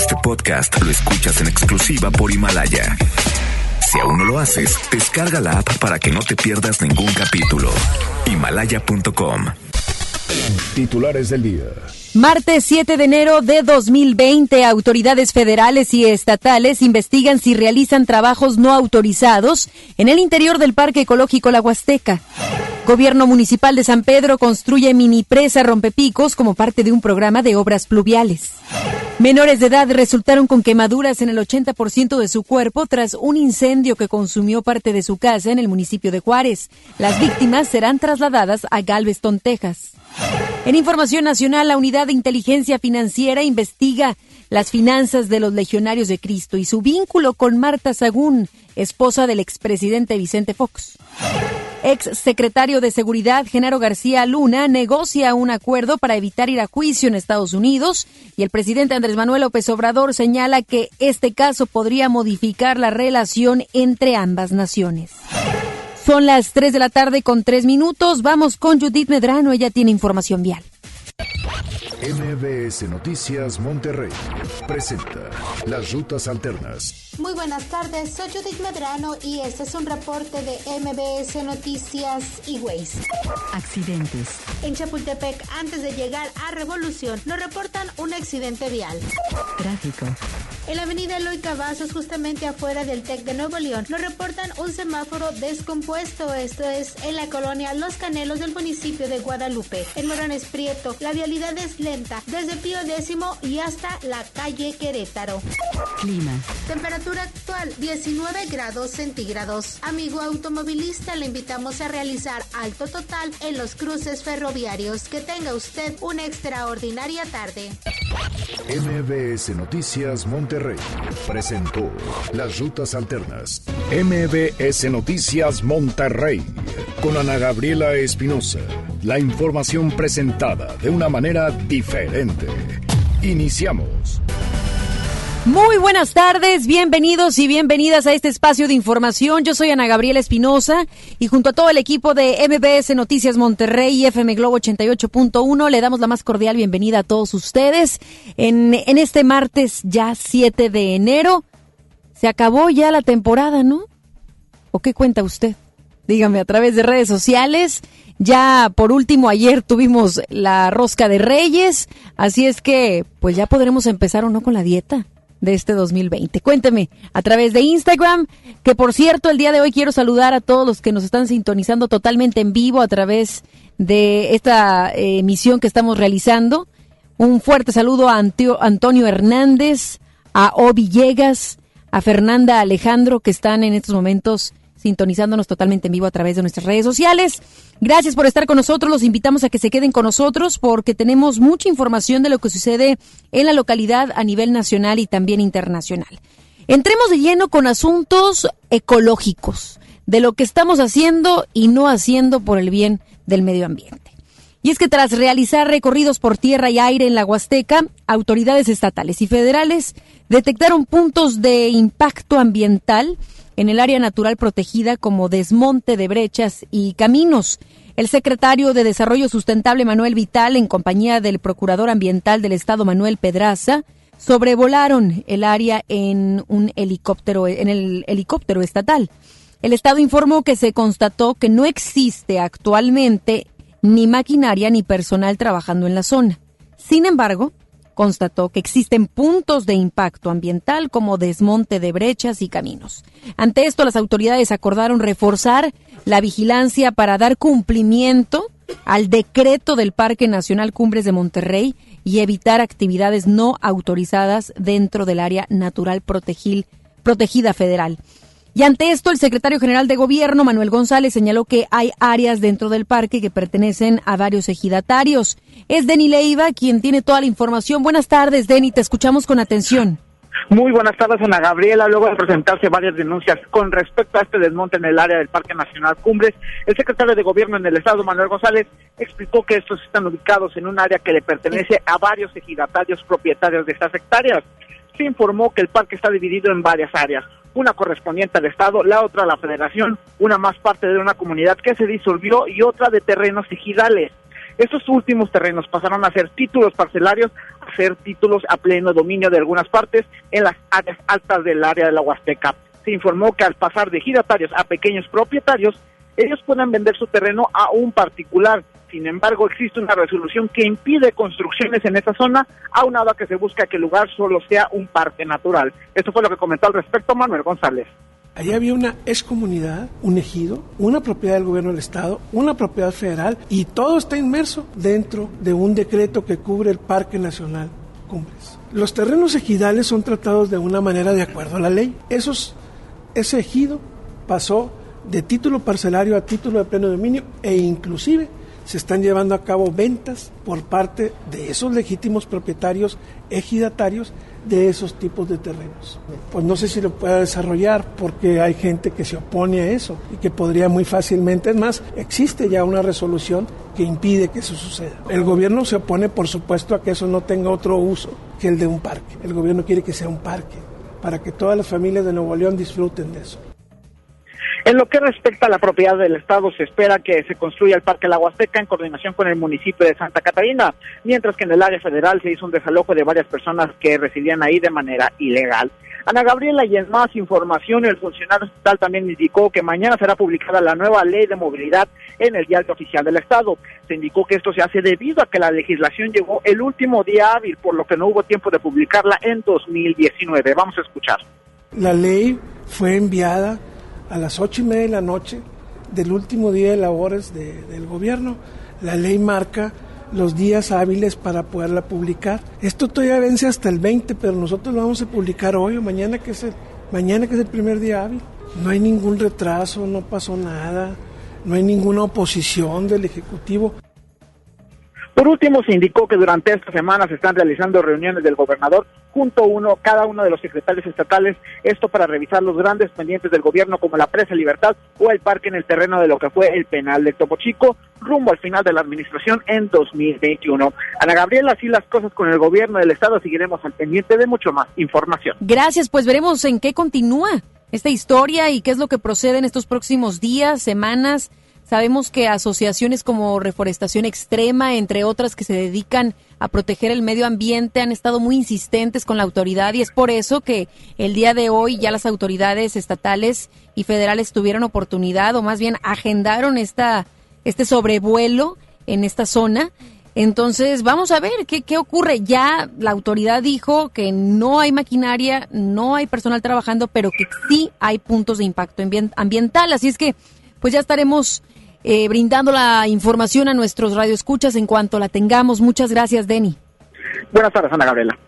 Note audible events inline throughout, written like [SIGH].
Este podcast lo escuchas en exclusiva por Himalaya. Si aún no lo haces, descarga la app para que no te pierdas ningún capítulo. Himalaya.com. Titulares del día. Martes 7 de enero de 2020, autoridades federales y estatales investigan si realizan trabajos no autorizados en el interior del Parque Ecológico La Huasteca. Gobierno Municipal de San Pedro construye mini presa rompepicos como parte de un programa de obras pluviales. Menores de edad resultaron con quemaduras en el 80% de su cuerpo tras un incendio que consumió parte de su casa en el municipio de Juárez. Las víctimas serán trasladadas a Galveston, Texas. En información nacional, la Unidad de Inteligencia Financiera investiga las finanzas de los legionarios de Cristo y su vínculo con Marta Sagún, esposa del expresidente Vicente Fox. Ex secretario de Seguridad, Genaro García Luna, negocia un acuerdo para evitar ir a juicio en Estados Unidos y el presidente Andrés Manuel López Obrador señala que este caso podría modificar la relación entre ambas naciones. Son las 3 de la tarde con 3 minutos. Vamos con Judith Medrano. Ella tiene información vial. MBS Noticias Monterrey presenta las rutas alternas. Muy buenas tardes, soy Judith Medrano y este es un reporte de MBS Noticias y Waze. Accidentes. En Chapultepec, antes de llegar a Revolución, nos reportan un accidente vial. Tráfico. En la avenida Eloy Cavazos, justamente afuera del TEC de Nuevo León, nos reportan un semáforo descompuesto. Esto es en la colonia Los Canelos del municipio de Guadalupe. En Morones Prieto, la vialidad es lenta, desde Pío Décimo y hasta la calle Querétaro. Clima. Temperatura actual 19 grados centígrados. Amigo automovilista, le invitamos a realizar alto total en los cruces ferroviarios. Que tenga usted una extraordinaria tarde. MBS Noticias Monterrey presentó las rutas alternas. MBS Noticias Monterrey con Ana Gabriela Espinosa. La información presentada de una manera diferente. Iniciamos. Muy buenas tardes, bienvenidos y bienvenidas a este espacio de información. Yo soy Ana Gabriela Espinosa y junto a todo el equipo de MBS Noticias Monterrey y FM Globo 88.1 le damos la más cordial bienvenida a todos ustedes en, este martes ya 7 de enero. Se acabó ya la temporada, ¿no? ¿O qué cuenta usted? Dígame a través de redes sociales. Ya por último ayer tuvimos la rosca de Reyes, así es que pues ya podremos empezar o no con la dieta de este 2020. Cuénteme a través de Instagram, que por cierto, el día de hoy quiero saludar a todos los que nos están sintonizando totalmente en vivo a través de esta eh, emisión que estamos realizando. Un fuerte saludo a Antonio Hernández, a O Villegas, a Fernanda Alejandro, que están en estos momentos sintonizándonos totalmente en vivo a través de nuestras redes sociales. Gracias por estar con nosotros. Los invitamos a que se queden con nosotros porque tenemos mucha información de lo que sucede en la localidad a nivel nacional y también internacional. Entremos de lleno con asuntos ecológicos, de lo que estamos haciendo y no haciendo por el bien del medio ambiente. Y es que tras realizar recorridos por tierra y aire en la Huasteca, autoridades estatales y federales detectaron puntos de impacto ambiental en el área natural protegida como desmonte de brechas y caminos. El secretario de Desarrollo Sustentable Manuel Vital, en compañía del Procurador Ambiental del Estado Manuel Pedraza, sobrevolaron el área en un helicóptero, en el helicóptero estatal. El Estado informó que se constató que no existe actualmente ni maquinaria ni personal trabajando en la zona. Sin embargo, constató que existen puntos de impacto ambiental como desmonte de brechas y caminos. Ante esto, las autoridades acordaron reforzar la vigilancia para dar cumplimiento al decreto del Parque Nacional Cumbres de Monterrey y evitar actividades no autorizadas dentro del área natural protegida federal. Y ante esto, el secretario general de Gobierno, Manuel González, señaló que hay áreas dentro del parque que pertenecen a varios ejidatarios. Es Denny Leiva quien tiene toda la información. Buenas tardes, Denny, te escuchamos con atención. Muy buenas tardes, Ana Gabriela. Luego de presentarse varias denuncias con respecto a este desmonte en el área del Parque Nacional Cumbres, el secretario de Gobierno en el Estado, Manuel González, explicó que estos están ubicados en un área que le pertenece a varios ejidatarios propietarios de estas hectáreas. Se informó que el parque está dividido en varias áreas una correspondiente al Estado, la otra a la Federación, una más parte de una comunidad que se disolvió y otra de terrenos ejidales. Estos últimos terrenos pasaron a ser títulos parcelarios, a ser títulos a pleno dominio de algunas partes en las áreas altas del área de la Huasteca. Se informó que al pasar de giratarios a pequeños propietarios, ellos pueden vender su terreno a un particular. Sin embargo, existe una resolución que impide construcciones en esa zona, aunado a que se busca que el lugar solo sea un parque natural. Esto fue lo que comentó al respecto Manuel González. Allí había una excomunidad, un ejido, una propiedad del gobierno del Estado, una propiedad federal y todo está inmerso dentro de un decreto que cubre el Parque Nacional Cumbres. Los terrenos ejidales son tratados de una manera de acuerdo a la ley. Esos, ese ejido pasó de título parcelario a título de pleno dominio e inclusive se están llevando a cabo ventas por parte de esos legítimos propietarios ejidatarios de esos tipos de terrenos. Pues no sé si lo pueda desarrollar porque hay gente que se opone a eso y que podría muy fácilmente, es más, existe ya una resolución que impide que eso suceda. El gobierno se opone, por supuesto, a que eso no tenga otro uso que el de un parque. El gobierno quiere que sea un parque para que todas las familias de Nuevo León disfruten de eso. En lo que respecta a la propiedad del Estado, se espera que se construya el Parque La Huasteca en coordinación con el municipio de Santa Catarina, mientras que en el área federal se hizo un desalojo de varias personas que residían ahí de manera ilegal. Ana Gabriela, y en más información, el funcionario estatal también indicó que mañana será publicada la nueva ley de movilidad en el diario oficial del Estado. Se indicó que esto se hace debido a que la legislación llegó el último día hábil, por lo que no hubo tiempo de publicarla en 2019. Vamos a escuchar. La ley fue enviada a las ocho y media de la noche del último día de labores de, del gobierno. La ley marca los días hábiles para poderla publicar. Esto todavía vence hasta el 20, pero nosotros lo vamos a publicar hoy o mañana que es el, mañana que es el primer día hábil. No hay ningún retraso, no pasó nada, no hay ninguna oposición del Ejecutivo. Por último, se indicó que durante esta semana se están realizando reuniones del gobernador junto a uno, cada uno de los secretarios estatales, esto para revisar los grandes pendientes del gobierno como la presa Libertad o el parque en el terreno de lo que fue el penal de Topo Chico, rumbo al final de la administración en 2021. Ana Gabriela, así las cosas con el gobierno del estado, seguiremos al pendiente de mucho más información. Gracias, pues veremos en qué continúa esta historia y qué es lo que procede en estos próximos días, semanas Sabemos que asociaciones como Reforestación Extrema, entre otras que se dedican a proteger el medio ambiente, han estado muy insistentes con la autoridad y es por eso que el día de hoy ya las autoridades estatales y federales tuvieron oportunidad o más bien agendaron esta, este sobrevuelo en esta zona. Entonces, vamos a ver qué, qué ocurre. Ya la autoridad dijo que no hay maquinaria, no hay personal trabajando, pero que sí hay puntos de impacto ambiental. Así es que, pues ya estaremos eh, brindando la información a nuestros radioescuchas en cuanto la tengamos. Muchas gracias, Denny. Buenas tardes, Ana Gabriela.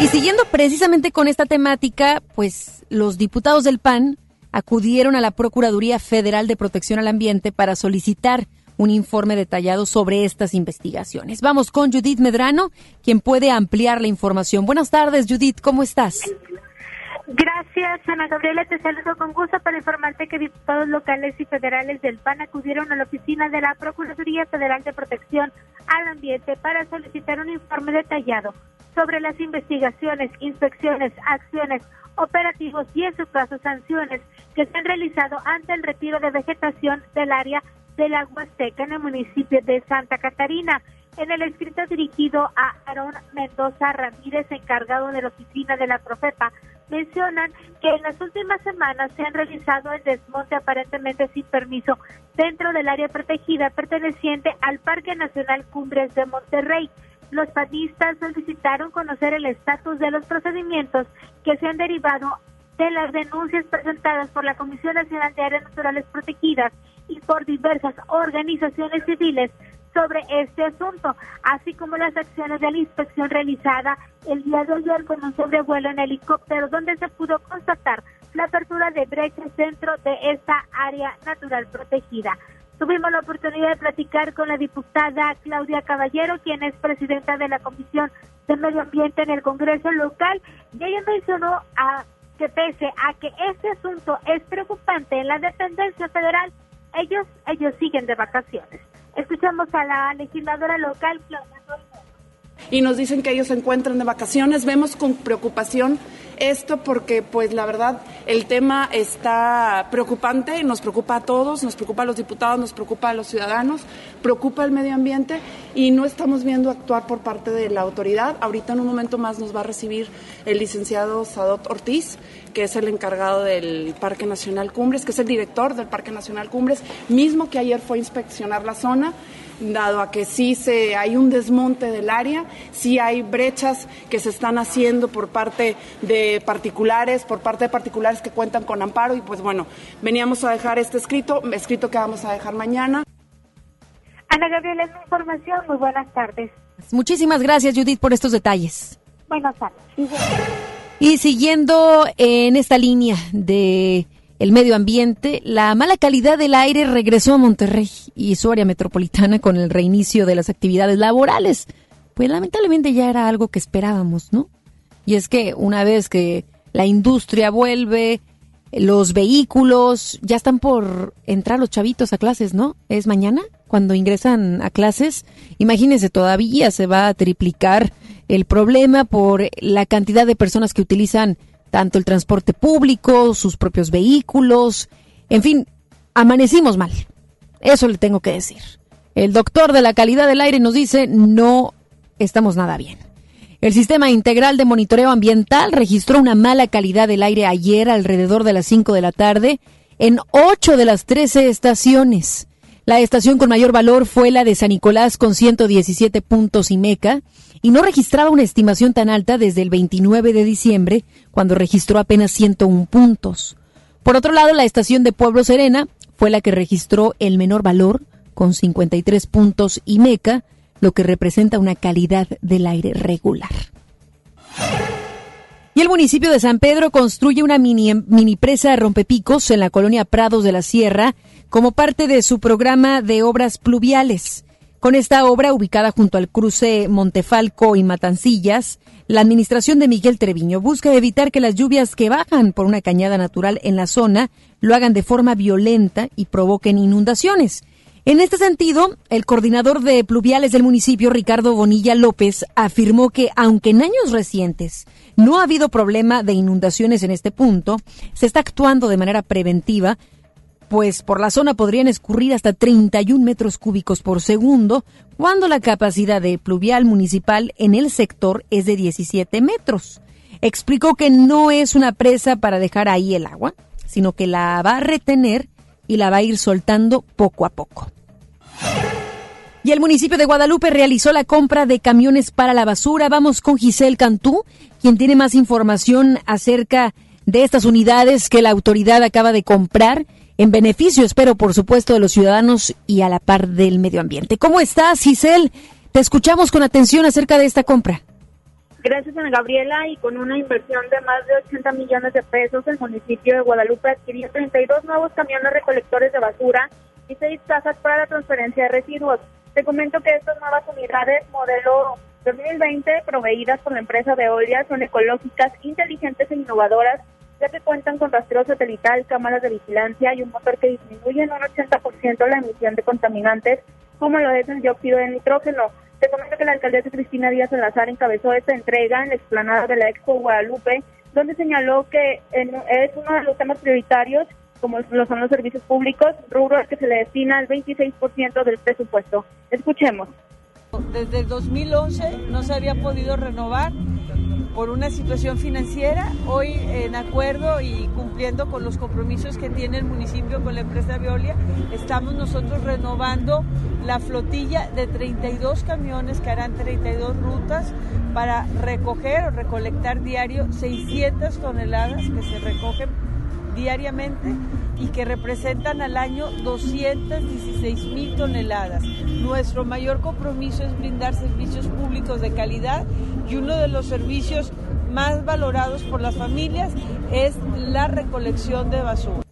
Y siguiendo precisamente con esta temática, pues los diputados del PAN acudieron a la Procuraduría Federal de Protección al Ambiente para solicitar un informe detallado sobre estas investigaciones. Vamos con Judith Medrano, quien puede ampliar la información. Buenas tardes, Judith, ¿cómo estás? Gracias, Ana Gabriela. Te saludo con gusto para informarte que diputados locales y federales del PAN acudieron a la oficina de la Procuraduría Federal de Protección al Ambiente para solicitar un informe detallado sobre las investigaciones, inspecciones, acciones, operativos y, en su caso, sanciones que se han realizado ante el retiro de vegetación del área del agua seca en el municipio de Santa Catarina. En el escrito dirigido a Aarón Mendoza Ramírez, encargado de la oficina de la Profepa, mencionan que en las últimas semanas se han realizado el desmonte aparentemente sin permiso dentro del área protegida perteneciente al Parque Nacional Cumbres de Monterrey. Los panistas solicitaron conocer el estatus de los procedimientos que se han derivado de las denuncias presentadas por la Comisión Nacional de Áreas Naturales Protegidas y por diversas organizaciones civiles sobre este asunto, así como las acciones de la inspección realizada el día de ayer con un sobrevuelo en helicóptero donde se pudo constatar la apertura de brechas dentro de esta área natural protegida. Tuvimos la oportunidad de platicar con la diputada Claudia Caballero, quien es presidenta de la Comisión de Medio Ambiente en el Congreso local, y ella mencionó a que pese a que este asunto es preocupante en la dependencia federal, ellos ellos siguen de vacaciones. Escuchamos a la legisladora local, Claudia y nos dicen que ellos se encuentran de vacaciones. Vemos con preocupación esto porque pues la verdad el tema está preocupante, nos preocupa a todos, nos preocupa a los diputados, nos preocupa a los ciudadanos, preocupa el medio ambiente y no estamos viendo actuar por parte de la autoridad. Ahorita en un momento más nos va a recibir el licenciado Sadot Ortiz, que es el encargado del Parque Nacional Cumbres, que es el director del Parque Nacional Cumbres, mismo que ayer fue a inspeccionar la zona dado a que sí se, hay un desmonte del área, sí hay brechas que se están haciendo por parte de particulares, por parte de particulares que cuentan con amparo y pues bueno, veníamos a dejar este escrito, escrito que vamos a dejar mañana. Ana Gabriela, es mi información. Muy buenas tardes. Muchísimas gracias, Judith, por estos detalles. Buenas tardes. Y siguiendo en esta línea de el medio ambiente, la mala calidad del aire regresó a Monterrey y su área metropolitana con el reinicio de las actividades laborales. Pues lamentablemente ya era algo que esperábamos, ¿no? Y es que una vez que la industria vuelve, los vehículos, ya están por entrar los chavitos a clases, ¿no? Es mañana cuando ingresan a clases. Imagínense, todavía se va a triplicar el problema por la cantidad de personas que utilizan tanto el transporte público, sus propios vehículos, en fin, amanecimos mal. Eso le tengo que decir. El doctor de la calidad del aire nos dice no estamos nada bien. El sistema integral de monitoreo ambiental registró una mala calidad del aire ayer alrededor de las 5 de la tarde en 8 de las 13 estaciones. La estación con mayor valor fue la de San Nicolás con 117 puntos y Meca y no registraba una estimación tan alta desde el 29 de diciembre, cuando registró apenas 101 puntos. Por otro lado, la estación de Pueblo Serena fue la que registró el menor valor, con 53 puntos y meca, lo que representa una calidad del aire regular. Y el municipio de San Pedro construye una mini, mini presa rompepicos en la colonia Prados de la Sierra como parte de su programa de obras pluviales. Con esta obra, ubicada junto al cruce Montefalco y Matancillas, la administración de Miguel Treviño busca evitar que las lluvias que bajan por una cañada natural en la zona lo hagan de forma violenta y provoquen inundaciones. En este sentido, el coordinador de pluviales del municipio, Ricardo Bonilla López, afirmó que aunque en años recientes no ha habido problema de inundaciones en este punto, se está actuando de manera preventiva pues por la zona podrían escurrir hasta 31 metros cúbicos por segundo, cuando la capacidad de pluvial municipal en el sector es de 17 metros. Explicó que no es una presa para dejar ahí el agua, sino que la va a retener y la va a ir soltando poco a poco. Y el municipio de Guadalupe realizó la compra de camiones para la basura. Vamos con Giselle Cantú, quien tiene más información acerca de estas unidades que la autoridad acaba de comprar en beneficio, espero, por supuesto, de los ciudadanos y a la par del medio ambiente. ¿Cómo estás, Giselle? Te escuchamos con atención acerca de esta compra. Gracias, Ana Gabriela, y con una inversión de más de 80 millones de pesos, el municipio de Guadalupe adquirió 32 nuevos camiones recolectores de basura y seis cajas para la transferencia de residuos. Te comento que estas nuevas unidades modelo 2020 proveídas por la empresa de Veolia son ecológicas, inteligentes e innovadoras ya que cuentan con rastreo satelital, cámaras de vigilancia y un motor que disminuye en un 80% la emisión de contaminantes, como lo es el dióxido de nitrógeno. Te comento que la alcaldesa Cristina Díaz Salazar encabezó esta entrega en la explanada de la Expo Guadalupe, donde señaló que es uno de los temas prioritarios, como lo son los servicios públicos, rubro que se le destina el 26% del presupuesto. Escuchemos. Desde el 2011 no se había podido renovar por una situación financiera. Hoy, en acuerdo y cumpliendo con los compromisos que tiene el municipio con la empresa Veolia, estamos nosotros renovando la flotilla de 32 camiones que harán 32 rutas para recoger o recolectar diario 600 toneladas que se recogen diariamente y que representan al año 216 mil toneladas. Nuestro mayor compromiso es brindar servicios públicos de calidad y uno de los servicios más valorados por las familias es la recolección de basura.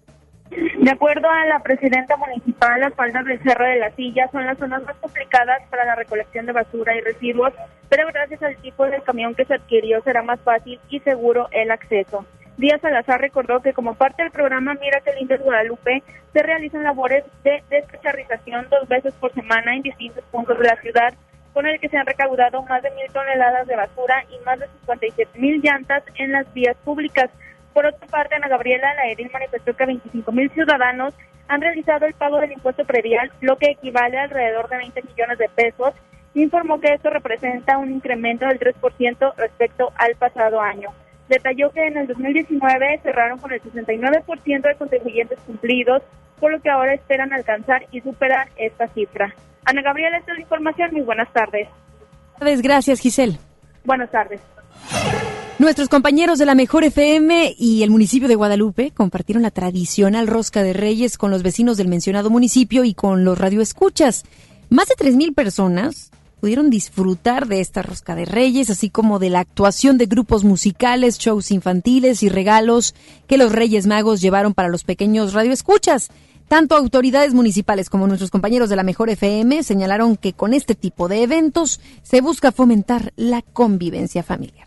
De acuerdo a la presidenta municipal, las faldas del Cerro de la Silla son las zonas más complicadas para la recolección de basura y residuos, pero gracias al tipo de camión que se adquirió será más fácil y seguro el acceso. Díaz Salazar recordó que como parte del programa Mira que lindo es Guadalupe, se realizan labores de descacharrización dos veces por semana en distintos puntos de la ciudad con el que se han recaudado más de mil toneladas de basura y más de 57 mil llantas en las vías públicas. Por otra parte, Ana Gabriela, la edil manifestó que 25 mil ciudadanos han realizado el pago del impuesto predial, lo que equivale a alrededor de 20 millones de pesos. Informó que esto representa un incremento del 3% respecto al pasado año. Detalló que en el 2019 cerraron con el 69% de contribuyentes cumplidos, por lo que ahora esperan alcanzar y superar esta cifra. Ana Gabriela, esta es la información. Muy buenas tardes. Gracias, Giselle. Buenas tardes. Nuestros compañeros de la Mejor FM y el municipio de Guadalupe compartieron la tradicional rosca de Reyes con los vecinos del mencionado municipio y con los radioescuchas. Más de 3.000 personas pudieron disfrutar de esta rosca de Reyes, así como de la actuación de grupos musicales, shows infantiles y regalos que los Reyes Magos llevaron para los pequeños radioescuchas. Tanto autoridades municipales como nuestros compañeros de la Mejor FM señalaron que con este tipo de eventos se busca fomentar la convivencia familiar.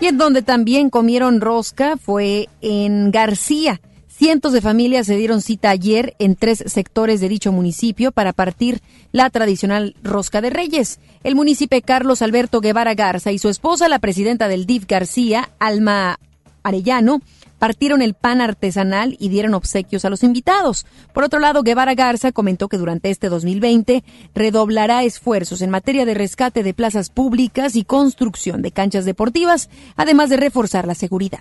Y en donde también comieron rosca fue en García. Cientos de familias se dieron cita ayer en tres sectores de dicho municipio para partir la tradicional rosca de reyes. El municipio Carlos Alberto Guevara Garza y su esposa, la presidenta del DIF García, Alma Arellano, partieron el pan artesanal y dieron obsequios a los invitados. Por otro lado, Guevara Garza comentó que durante este 2020 redoblará esfuerzos en materia de rescate de plazas públicas y construcción de canchas deportivas, además de reforzar la seguridad.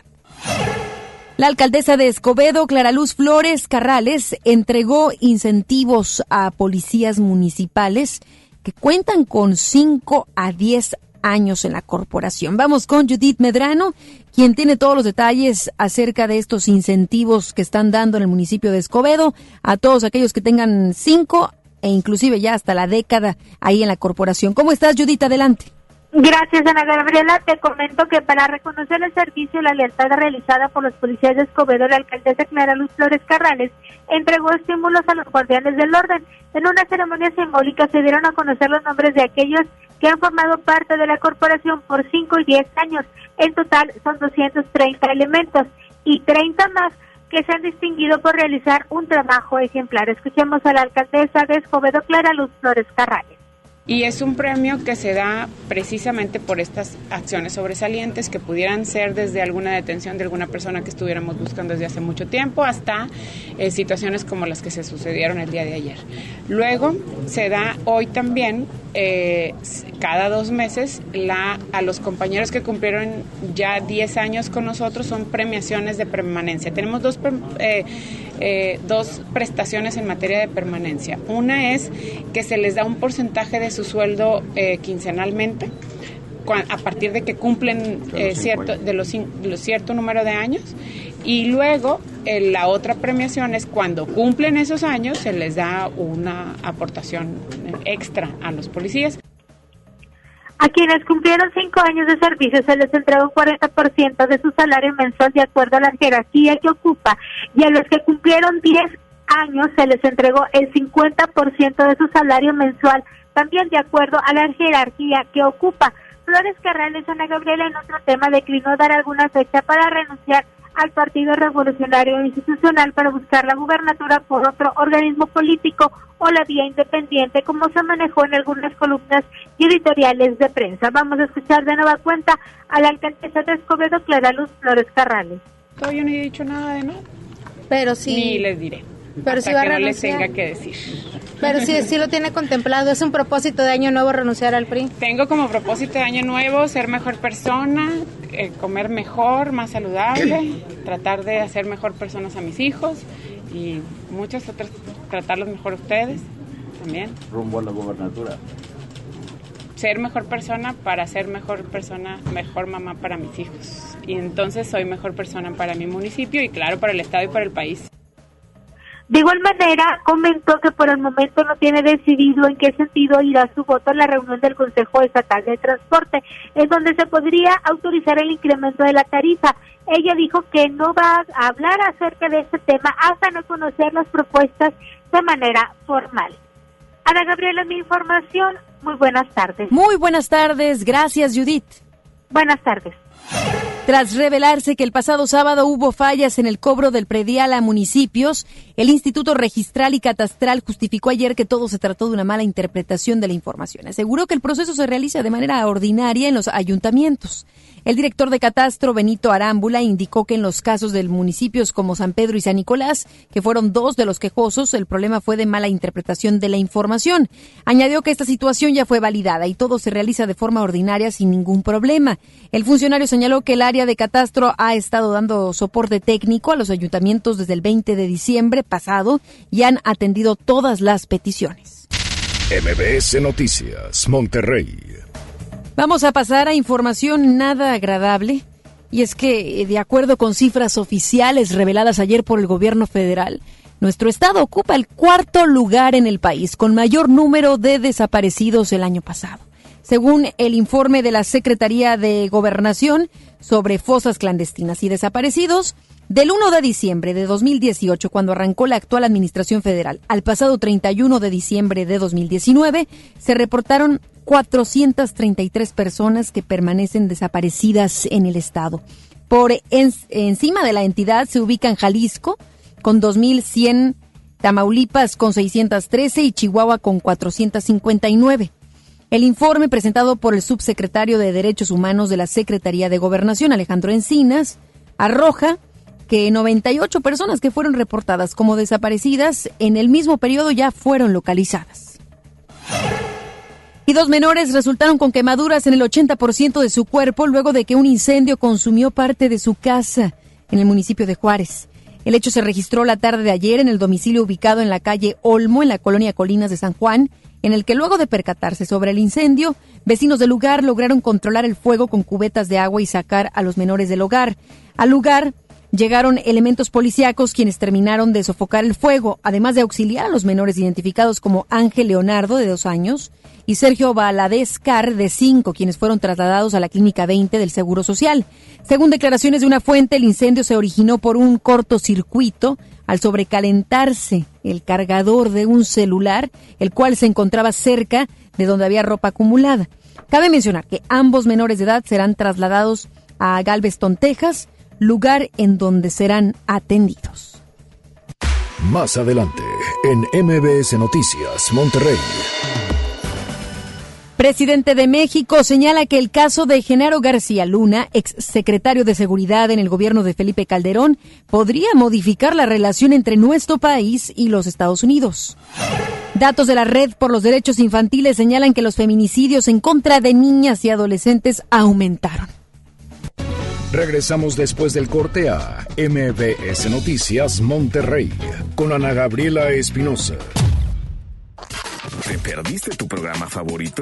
La alcaldesa de Escobedo, Clara Luz Flores Carrales, entregó incentivos a policías municipales que cuentan con 5 a 10 años en la corporación. Vamos con Judith Medrano, quien tiene todos los detalles acerca de estos incentivos que están dando en el municipio de Escobedo a todos aquellos que tengan cinco e inclusive ya hasta la década ahí en la corporación. ¿Cómo estás, Judith? Adelante. Gracias, Ana Gabriela. Te comento que para reconocer el servicio y la lealtad realizada por los policías de Escobedo, la alcaldesa Clara Luz Flores Carrales entregó estímulos a los guardianes del orden. En una ceremonia simbólica se dieron a conocer los nombres de aquellos que han formado parte de la corporación por 5 y 10 años. En total son 230 elementos y 30 más que se han distinguido por realizar un trabajo ejemplar. Escuchemos a la alcaldesa de Escobedo, Clara Luz Flores Carrales. Y es un premio que se da precisamente por estas acciones sobresalientes que pudieran ser desde alguna detención de alguna persona que estuviéramos buscando desde hace mucho tiempo hasta eh, situaciones como las que se sucedieron el día de ayer. Luego se da hoy también, eh, cada dos meses, a los compañeros que cumplieron ya 10 años con nosotros son premiaciones de permanencia. Tenemos dos... Eh, eh, dos prestaciones en materia de permanencia. Una es que se les da un porcentaje de su sueldo eh, quincenalmente a partir de que cumplen eh, cierto, de los, cierto número de años. Y luego la otra premiación es cuando cumplen esos años se les da una aportación extra a los policías. A quienes cumplieron cinco años de servicio se les entregó un 40% de su salario mensual de acuerdo a la jerarquía que ocupa. Y a los que cumplieron 10 años se les entregó el 50% de su salario mensual también de acuerdo a la jerarquía que ocupa. Flores Carrales, Ana Gabriela, en otro tema declinó dar alguna fecha para renunciar al Partido Revolucionario Institucional para buscar la gubernatura por otro organismo político o la vía independiente, como se manejó en algunas columnas y editoriales de prensa. Vamos a escuchar de nueva cuenta a la alcaldesa de Escobedo, Clara Luz Flores Carrales. Todavía no he dicho nada de no. Pero sí. Ni les diré. Pero si va a que no les tenga que decir. Pero sí, sí lo tiene contemplado. ¿Es un propósito de año nuevo renunciar al PRI? Tengo como propósito de año nuevo ser mejor persona, eh, comer mejor, más saludable, [CLEARS THROAT] tratar de hacer mejor personas a mis hijos y muchas otras, tratarlos mejor a ustedes también. Rumbo a la gobernatura. Ser mejor persona para ser mejor persona, mejor mamá para mis hijos. Y entonces soy mejor persona para mi municipio y claro, para el Estado y para el país. De igual manera, comentó que por el momento no tiene decidido en qué sentido irá su voto en la reunión del Consejo Estatal de Transporte, en donde se podría autorizar el incremento de la tarifa. Ella dijo que no va a hablar acerca de este tema hasta no conocer las propuestas de manera formal. Ana Gabriela, mi información. Muy buenas tardes. Muy buenas tardes. Gracias, Judith. Buenas tardes. Tras revelarse que el pasado sábado hubo fallas en el cobro del predial a municipios, el Instituto Registral y Catastral justificó ayer que todo se trató de una mala interpretación de la información. Aseguró que el proceso se realiza de manera ordinaria en los ayuntamientos. El director de Catastro, Benito Arámbula, indicó que en los casos de municipios como San Pedro y San Nicolás, que fueron dos de los quejosos, el problema fue de mala interpretación de la información. Añadió que esta situación ya fue validada y todo se realiza de forma ordinaria sin ningún problema. El funcionario señaló que el área de Catastro ha estado dando soporte técnico a los ayuntamientos desde el 20 de diciembre pasado y han atendido todas las peticiones. MBS Noticias, Monterrey. Vamos a pasar a información nada agradable. Y es que, de acuerdo con cifras oficiales reveladas ayer por el gobierno federal, nuestro estado ocupa el cuarto lugar en el país con mayor número de desaparecidos el año pasado. Según el informe de la Secretaría de Gobernación sobre fosas clandestinas y desaparecidos, del 1 de diciembre de 2018, cuando arrancó la actual Administración Federal, al pasado 31 de diciembre de 2019, se reportaron 433 personas que permanecen desaparecidas en el estado. Por encima de la entidad se ubican Jalisco con 2.100, Tamaulipas con 613 y Chihuahua con 459. El informe presentado por el subsecretario de Derechos Humanos de la Secretaría de Gobernación, Alejandro Encinas, arroja que 98 personas que fueron reportadas como desaparecidas en el mismo periodo ya fueron localizadas. Y dos menores resultaron con quemaduras en el 80% de su cuerpo luego de que un incendio consumió parte de su casa en el municipio de Juárez. El hecho se registró la tarde de ayer en el domicilio ubicado en la calle Olmo, en la colonia Colinas de San Juan, en el que luego de percatarse sobre el incendio, vecinos del lugar lograron controlar el fuego con cubetas de agua y sacar a los menores del hogar. Al lugar llegaron elementos policíacos quienes terminaron de sofocar el fuego, además de auxiliar a los menores identificados como Ángel Leonardo, de dos años, y Sergio Valadez Car, de cinco, quienes fueron trasladados a la Clínica 20 del Seguro Social. Según declaraciones de una fuente, el incendio se originó por un cortocircuito al sobrecalentarse el cargador de un celular, el cual se encontraba cerca de donde había ropa acumulada. Cabe mencionar que ambos menores de edad serán trasladados a Galveston, Texas, lugar en donde serán atendidos. Más adelante, en MBS Noticias, Monterrey. Presidente de México señala que el caso de Genaro García Luna, ex secretario de Seguridad en el gobierno de Felipe Calderón, podría modificar la relación entre nuestro país y los Estados Unidos. Datos de la Red por los Derechos Infantiles señalan que los feminicidios en contra de niñas y adolescentes aumentaron. Regresamos después del corte a MBS Noticias Monterrey con Ana Gabriela Espinosa. ¿Te perdiste tu programa favorito?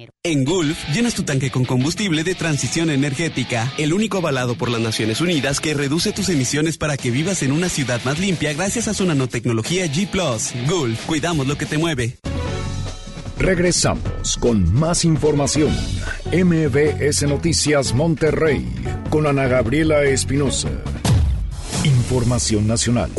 En Gulf, llenas tu tanque con combustible de transición energética, el único avalado por las Naciones Unidas que reduce tus emisiones para que vivas en una ciudad más limpia gracias a su nanotecnología G ⁇ Gulf, cuidamos lo que te mueve. Regresamos con más información. MBS Noticias Monterrey con Ana Gabriela Espinosa. Información nacional.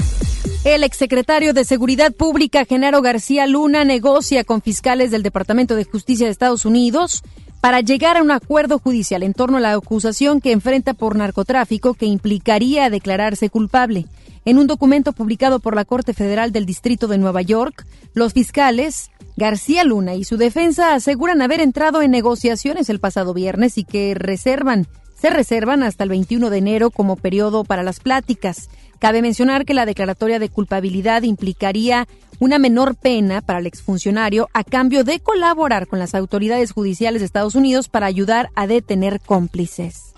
El exsecretario de Seguridad Pública, Genaro García Luna, negocia con fiscales del Departamento de Justicia de Estados Unidos para llegar a un acuerdo judicial en torno a la acusación que enfrenta por narcotráfico que implicaría declararse culpable. En un documento publicado por la Corte Federal del Distrito de Nueva York, los fiscales García Luna y su defensa aseguran haber entrado en negociaciones el pasado viernes y que reservan, se reservan hasta el 21 de enero como periodo para las pláticas. Cabe mencionar que la declaratoria de culpabilidad implicaría una menor pena para el exfuncionario a cambio de colaborar con las autoridades judiciales de Estados Unidos para ayudar a detener cómplices.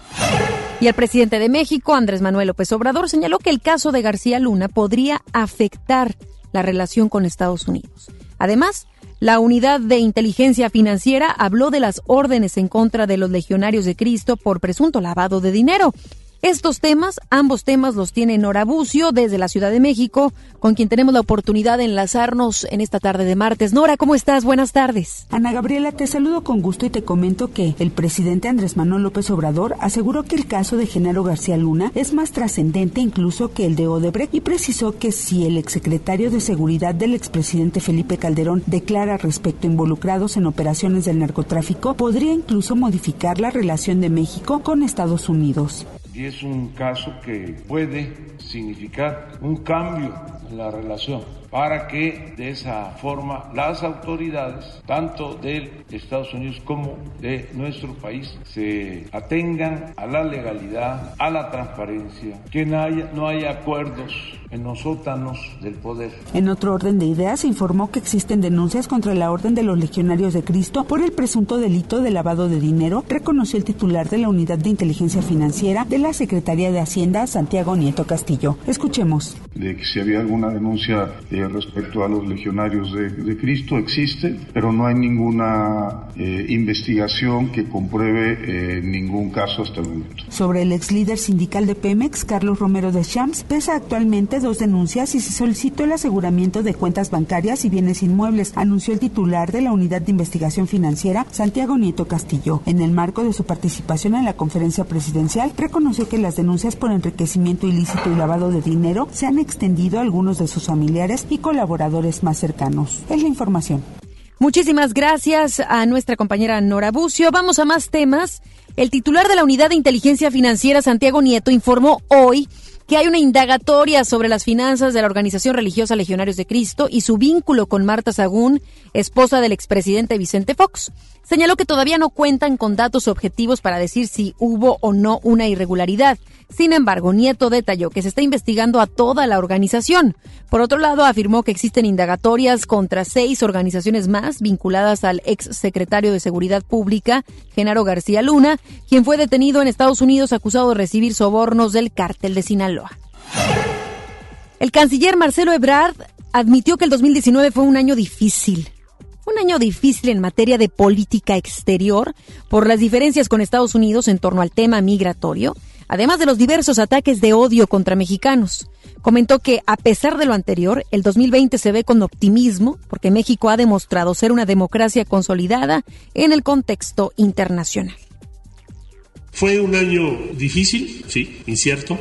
Y el presidente de México, Andrés Manuel López Obrador, señaló que el caso de García Luna podría afectar la relación con Estados Unidos. Además, la unidad de inteligencia financiera habló de las órdenes en contra de los legionarios de Cristo por presunto lavado de dinero. Estos temas, ambos temas los tiene Nora Bucio desde la Ciudad de México, con quien tenemos la oportunidad de enlazarnos en esta tarde de martes. Nora, ¿cómo estás? Buenas tardes. Ana Gabriela, te saludo con gusto y te comento que el presidente Andrés Manuel López Obrador aseguró que el caso de Genaro García Luna es más trascendente incluso que el de Odebrecht y precisó que si el exsecretario de Seguridad del expresidente Felipe Calderón declara respecto a involucrados en operaciones del narcotráfico, podría incluso modificar la relación de México con Estados Unidos y es un caso que puede significar un cambio en la relación para que de esa forma las autoridades, tanto de Estados Unidos como de nuestro país, se atengan a la legalidad, a la transparencia, que no haya, no haya acuerdos en los sótanos del poder. En otro orden de ideas, se informó que existen denuncias contra la Orden de los Legionarios de Cristo por el presunto delito de lavado de dinero, reconoció el titular de la Unidad de Inteligencia Financiera de la Secretaría de Hacienda, Santiago Nieto Castillo. Escuchemos. De que si había alguna denuncia eh, respecto a los legionarios de, Cristo, existe, pero no hay ninguna eh, investigación que compruebe eh, ningún caso hasta el momento. Sobre el ex líder sindical de Pemex, Carlos Romero de Champs, pesa actualmente dos denuncias y se solicitó el aseguramiento de cuentas bancarias y bienes inmuebles, anunció el titular de la Unidad de Investigación Financiera, Santiago Nieto Castillo. En el marco de su participación en la conferencia presidencial, reconoció que las denuncias por enriquecimiento ilícito y lavado de dinero se han extendido a algunos de sus familiares y colaboradores más cercanos. Es la información. Muchísimas gracias a nuestra compañera Nora Bucio. Vamos a más temas. El titular de la Unidad de Inteligencia Financiera, Santiago Nieto, informó hoy que hay una indagatoria sobre las finanzas de la organización religiosa Legionarios de Cristo y su vínculo con Marta Sagún, esposa del expresidente Vicente Fox. Señaló que todavía no cuentan con datos objetivos para decir si hubo o no una irregularidad. Sin embargo, Nieto detalló que se está investigando a toda la organización. Por otro lado, afirmó que existen indagatorias contra seis organizaciones más vinculadas al ex secretario de Seguridad Pública, Genaro García Luna, quien fue detenido en Estados Unidos acusado de recibir sobornos del cártel de Sinaloa. El canciller Marcelo Ebrard admitió que el 2019 fue un año difícil un año difícil en materia de política exterior por las diferencias con Estados Unidos en torno al tema migratorio, además de los diversos ataques de odio contra mexicanos. Comentó que, a pesar de lo anterior, el 2020 se ve con optimismo porque México ha demostrado ser una democracia consolidada en el contexto internacional. Fue un año difícil, sí, incierto,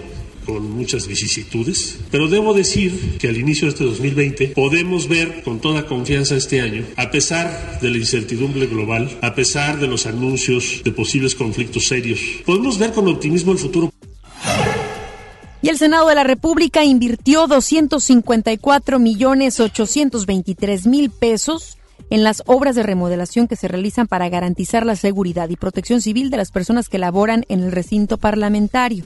con muchas vicisitudes, pero debo decir que al inicio de este 2020 podemos ver con toda confianza este año, a pesar de la incertidumbre global, a pesar de los anuncios de posibles conflictos serios, podemos ver con optimismo el futuro. Y el Senado de la República invirtió 254 millones 823 mil pesos en las obras de remodelación que se realizan para garantizar la seguridad y protección civil de las personas que laboran en el recinto parlamentario.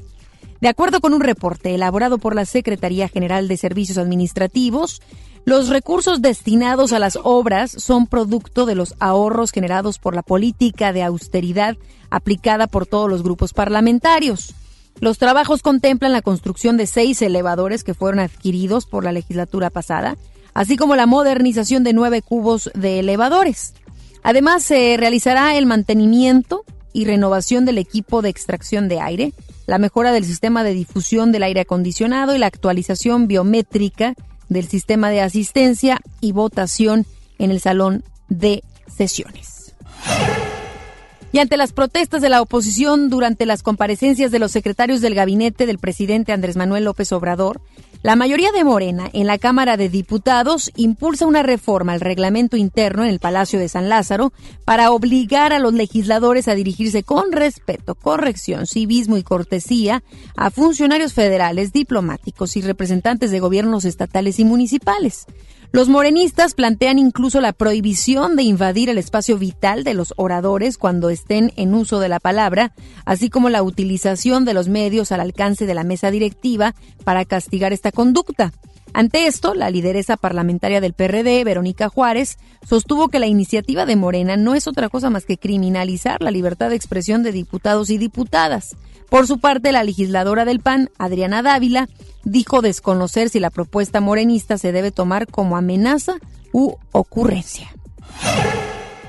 De acuerdo con un reporte elaborado por la Secretaría General de Servicios Administrativos, los recursos destinados a las obras son producto de los ahorros generados por la política de austeridad aplicada por todos los grupos parlamentarios. Los trabajos contemplan la construcción de seis elevadores que fueron adquiridos por la legislatura pasada, así como la modernización de nueve cubos de elevadores. Además, se realizará el mantenimiento y renovación del equipo de extracción de aire, la mejora del sistema de difusión del aire acondicionado y la actualización biométrica del sistema de asistencia y votación en el salón de sesiones. Y ante las protestas de la oposición durante las comparecencias de los secretarios del gabinete del presidente Andrés Manuel López Obrador, la mayoría de Morena en la Cámara de Diputados impulsa una reforma al reglamento interno en el Palacio de San Lázaro para obligar a los legisladores a dirigirse con respeto, corrección, civismo y cortesía a funcionarios federales, diplomáticos y representantes de gobiernos estatales y municipales. Los morenistas plantean incluso la prohibición de invadir el espacio vital de los oradores cuando estén en uso de la palabra, así como la utilización de los medios al alcance de la mesa directiva para castigar esta conducta. Ante esto, la lideresa parlamentaria del PRD, Verónica Juárez, sostuvo que la iniciativa de Morena no es otra cosa más que criminalizar la libertad de expresión de diputados y diputadas. Por su parte, la legisladora del PAN, Adriana Dávila, dijo desconocer si la propuesta morenista se debe tomar como amenaza u ocurrencia.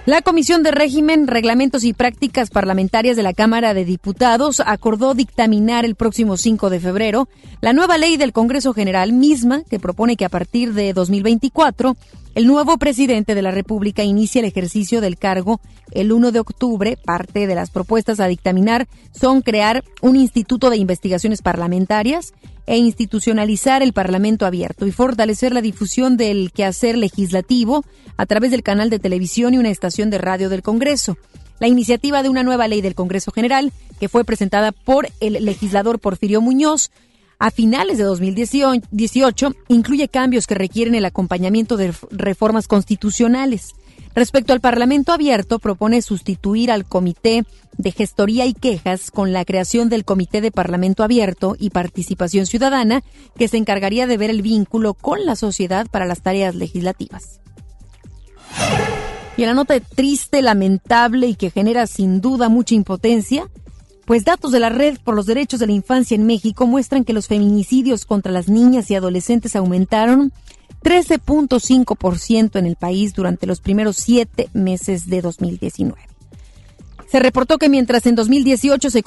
La Comisión de Régimen, Reglamentos y Prácticas Parlamentarias de la Cámara de Diputados acordó dictaminar el próximo 5 de febrero la nueva ley del Congreso General misma que propone que a partir de 2024 el nuevo presidente de la República inicia el ejercicio del cargo el 1 de octubre. Parte de las propuestas a dictaminar son crear un instituto de investigaciones parlamentarias e institucionalizar el Parlamento abierto y fortalecer la difusión del quehacer legislativo a través del canal de televisión y una estación de radio del Congreso. La iniciativa de una nueva ley del Congreso General, que fue presentada por el legislador Porfirio Muñoz, a finales de 2018 incluye cambios que requieren el acompañamiento de reformas constitucionales. Respecto al Parlamento abierto, propone sustituir al Comité de Gestoría y Quejas con la creación del Comité de Parlamento Abierto y Participación Ciudadana, que se encargaría de ver el vínculo con la sociedad para las tareas legislativas. Y en la nota triste, lamentable y que genera sin duda mucha impotencia, pues datos de la Red por los Derechos de la Infancia en México muestran que los feminicidios contra las niñas y adolescentes aumentaron 13.5% en el país durante los primeros siete meses de 2019. Se reportó que mientras en 2018 se,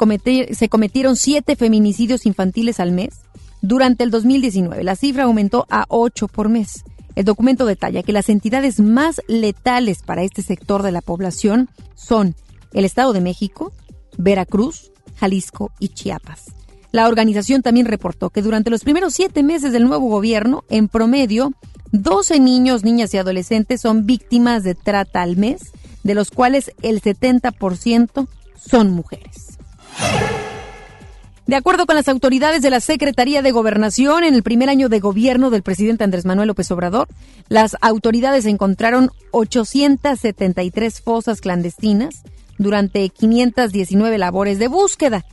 se cometieron siete feminicidios infantiles al mes, durante el 2019 la cifra aumentó a 8 por mes. El documento detalla que las entidades más letales para este sector de la población son el Estado de México, Veracruz, Jalisco y Chiapas. La organización también reportó que durante los primeros siete meses del nuevo gobierno, en promedio, 12 niños, niñas y adolescentes son víctimas de trata al mes, de los cuales el 70% son mujeres. De acuerdo con las autoridades de la Secretaría de Gobernación, en el primer año de gobierno del presidente Andrés Manuel López Obrador, las autoridades encontraron 873 fosas clandestinas durante 519 labores de búsqueda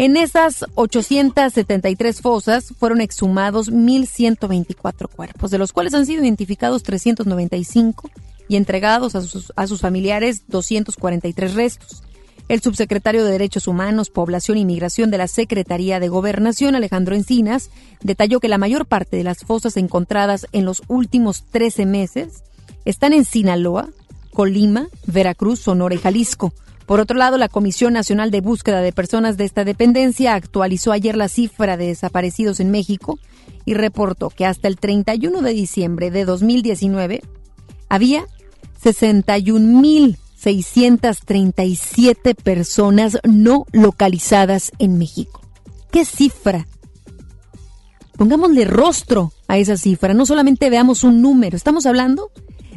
en esas 873 fosas fueron exhumados 1.124 cuerpos, de los cuales han sido identificados 395 y entregados a sus, familiares 243 restos. El subsecretario de Derechos Humanos, Población y Migración de la Secretaría de Gobernación, Alejandro Encinas, detalló que la mayor parte de las fosas encontradas en los últimos 13 meses están en Sinaloa, Colima, Veracruz, Sonora y Jalisco. Por otro lado, la Comisión Nacional de Búsqueda de Personas de esta dependencia actualizó ayer la cifra de desaparecidos en México y reportó que hasta el 31 de diciembre de 2019 había 61.637 personas no localizadas en México. ¿Qué cifra? Pongámosle rostro a esa cifra, no solamente veamos un número, estamos hablando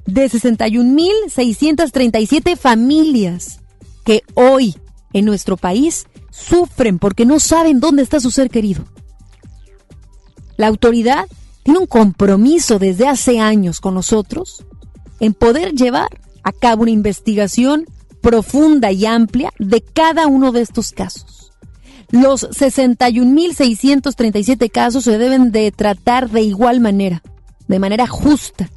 de 61.637 familias que hoy en nuestro país sufren porque no saben dónde está su ser querido. La autoridad tiene un compromiso desde hace años con nosotros en poder llevar a cabo una investigación profunda y amplia de cada uno de estos casos. Los 61.637 casos se deben de tratar de igual manera, de manera justa.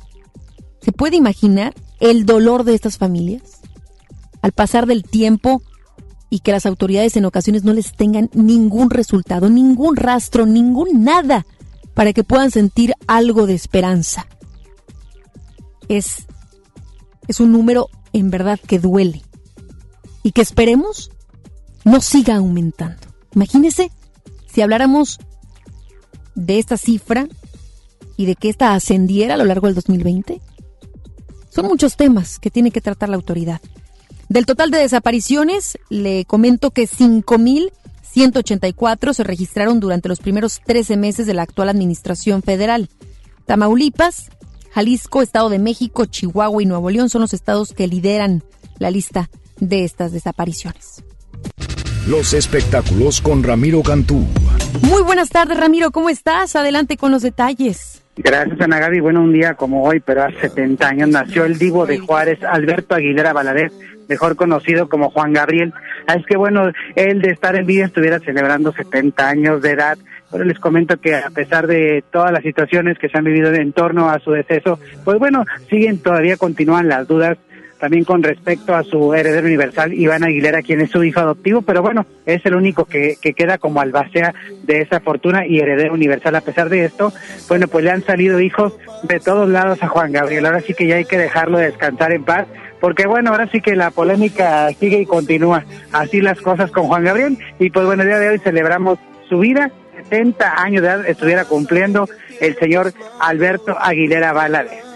¿Se puede imaginar el dolor de estas familias? Al pasar del tiempo y que las autoridades en ocasiones no les tengan ningún resultado, ningún rastro, ningún nada para que puedan sentir algo de esperanza. Es, es un número en verdad que duele y que esperemos no siga aumentando. Imagínese si habláramos de esta cifra y de que esta ascendiera a lo largo del 2020. Son muchos temas que tiene que tratar la autoridad. Del total de desapariciones, le comento que 5.184 se registraron durante los primeros 13 meses de la actual administración federal. Tamaulipas, Jalisco, Estado de México, Chihuahua y Nuevo León son los estados que lideran la lista de estas desapariciones. Los espectáculos con Ramiro Cantú. Muy buenas tardes, Ramiro, ¿cómo estás? Adelante con los detalles. Gracias, Ana Gaby. Bueno, un día como hoy, pero hace 70 años, nació el divo de Juárez, Alberto Aguilera Valadez, mejor conocido como Juan Gabriel. Ah, es que bueno, él de estar en vida estuviera celebrando 70 años de edad. Pero les comento que a pesar de todas las situaciones que se han vivido en torno a su deceso, pues bueno, siguen todavía continúan las dudas también con respecto a su heredero universal, Iván Aguilera, quien es su hijo adoptivo, pero bueno, es el único que, que queda como albacea de esa fortuna y heredero universal. A pesar de esto, bueno, pues le han salido hijos de todos lados a Juan Gabriel. Ahora sí que ya hay que dejarlo descansar en paz porque bueno, ahora sí que la polémica sigue y continúa. Así las cosas con Juan Gabriel y pues bueno, el día de hoy celebramos su vida, 70 años de edad estuviera cumpliendo el señor Alberto Aguilera Valadez.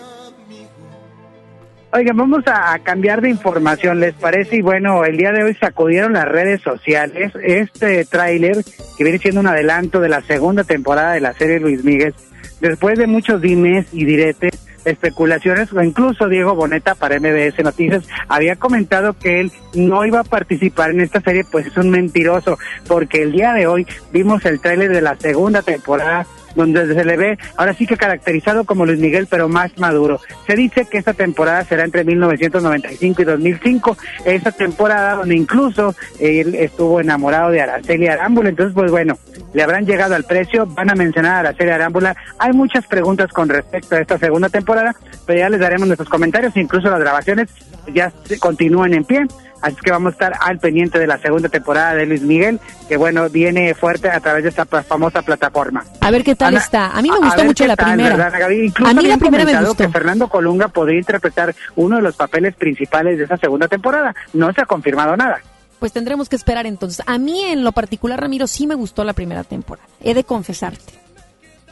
Oigan, vamos a, cambiar de información, ¿les parece? Y bueno, el día de hoy sacudieron las redes sociales este tráiler que viene siendo un adelanto de la segunda temporada de la serie Luis Miguel. Después de muchos dimes y diretes, especulaciones o incluso Diego Boneta para MBS Noticias había comentado que él no iba a participar en esta serie, pues es un mentiroso, porque el día de hoy vimos el tráiler de la segunda temporada donde se le ve ahora sí que caracterizado como Luis Miguel, pero más maduro. Se dice que esta temporada será entre 1995 y 2005, esa temporada donde incluso él estuvo enamorado de Araceli Arámbula, entonces pues bueno, le habrán llegado al precio, van a mencionar a Araceli Arámbula. Hay muchas preguntas con respecto a esta segunda temporada, pero ya les daremos nuestros comentarios, incluso las grabaciones ya continúan en pie. Así que vamos a estar al pendiente de la segunda temporada de Luis Miguel, que bueno, viene fuerte a través de esta famosa plataforma. A ver qué tal está. A mí me gustó mucho la primera. a mí la primera me gustó. que Fernando Colunga podría interpretar uno de los papeles principales de esa segunda temporada. No se ha confirmado nada. Pues tendremos que esperar entonces. A mí en lo particular, Ramiro, sí me gustó la primera temporada. He de confesarte.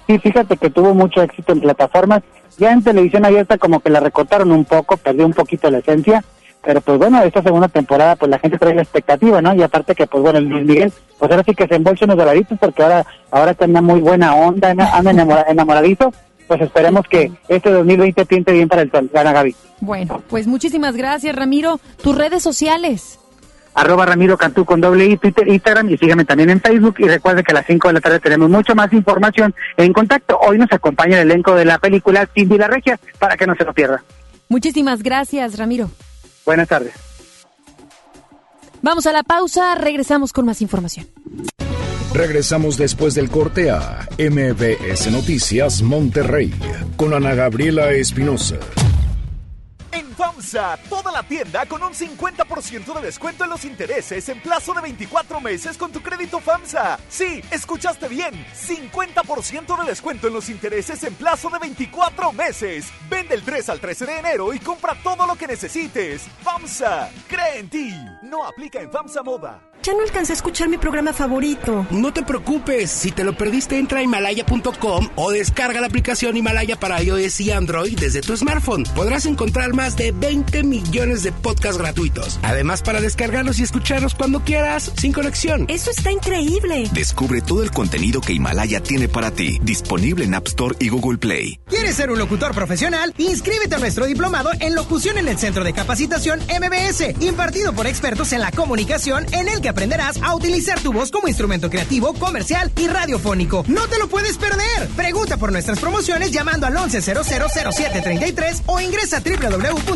Sí, fíjate que tuvo mucho éxito en plataformas. Ya en televisión abierta como que la recortaron un poco, perdió un poquito la esencia pero pues bueno, esta segunda temporada pues la gente trae la expectativa, ¿no? Y aparte que pues bueno, el Luis Miguel, pues ahora sí que se embolsa unos dolaritos porque ahora ahora está muy buena onda, anda enamoradito, pues esperemos que este 2020 pinte bien para el Gana Gaby. Bueno, pues muchísimas gracias Ramiro. Tus redes sociales arroba Ramiro Cantú con doble I, Twitter, Instagram y síganme también en Facebook y recuerde que a las 5 de la tarde tenemos mucho más información en contacto. Hoy nos acompaña el elenco de la película Cindy la Regia para que no se lo pierda. Muchísimas gracias, Ramiro. Buenas tardes. Vamos a la pausa, regresamos con más información. Regresamos después del corte a MBS Noticias Monterrey con Ana Gabriela Espinosa. FAMSA, toda la tienda con un 50% de descuento en los intereses en plazo de 24 meses con tu crédito FAMSA. Sí, escuchaste bien, 50% de descuento en los intereses en plazo de 24 meses. Vende el 3 al 13 de enero y compra todo lo que necesites. FAMSA, cree en ti. No aplica en FAMSA Moda. Ya no alcancé a escuchar mi programa favorito. No te preocupes, si te lo perdiste entra a himalaya.com o descarga la aplicación Himalaya para iOS y Android desde tu smartphone. Podrás encontrar más de 20 millones de podcasts gratuitos. Además para descargarlos y escucharlos cuando quieras, sin conexión. Eso está increíble. Descubre todo el contenido que Himalaya tiene para ti, disponible en App Store y Google Play. ¿Quieres ser un locutor profesional? Inscríbete a nuestro diplomado en locución en el Centro de Capacitación MBS, impartido por expertos en la comunicación en el que aprenderás a utilizar tu voz como instrumento creativo, comercial y radiofónico. ¡No te lo puedes perder! Pregunta por nuestras promociones llamando al 11000733 o ingresa a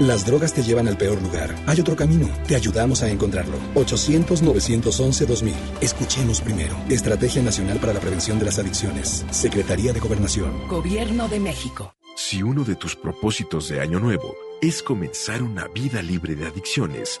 Las drogas te llevan al peor lugar. Hay otro camino. Te ayudamos a encontrarlo. 800-911-2000. Escuchemos primero. Estrategia Nacional para la Prevención de las Adicciones. Secretaría de Gobernación. Gobierno de México. Si uno de tus propósitos de Año Nuevo es comenzar una vida libre de adicciones,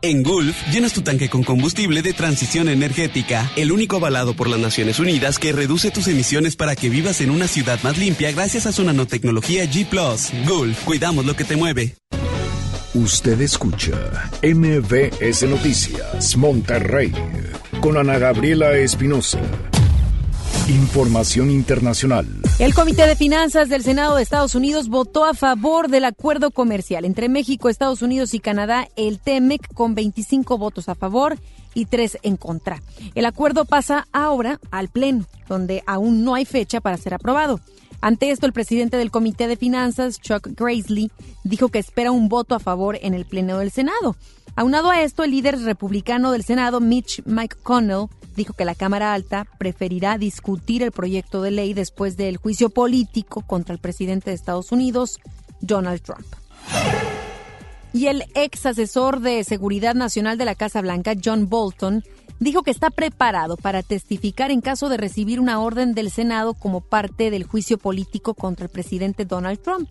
En Gulf, llenas tu tanque con combustible de transición energética, el único avalado por las Naciones Unidas que reduce tus emisiones para que vivas en una ciudad más limpia gracias a su nanotecnología G ⁇ Gulf, cuidamos lo que te mueve. Usted escucha MBS Noticias Monterrey con Ana Gabriela Espinosa. Información internacional. El Comité de Finanzas del Senado de Estados Unidos votó a favor del acuerdo comercial entre México, Estados Unidos y Canadá, el TEMEC, con 25 votos a favor y 3 en contra. El acuerdo pasa ahora al Pleno, donde aún no hay fecha para ser aprobado. Ante esto, el presidente del Comité de Finanzas, Chuck Grassley, dijo que espera un voto a favor en el Pleno del Senado. Aunado a esto, el líder republicano del Senado, Mitch McConnell, dijo que la Cámara Alta preferirá discutir el proyecto de ley después del juicio político contra el presidente de Estados Unidos, Donald Trump. Y el ex asesor de Seguridad Nacional de la Casa Blanca, John Bolton, dijo que está preparado para testificar en caso de recibir una orden del Senado como parte del juicio político contra el presidente Donald Trump.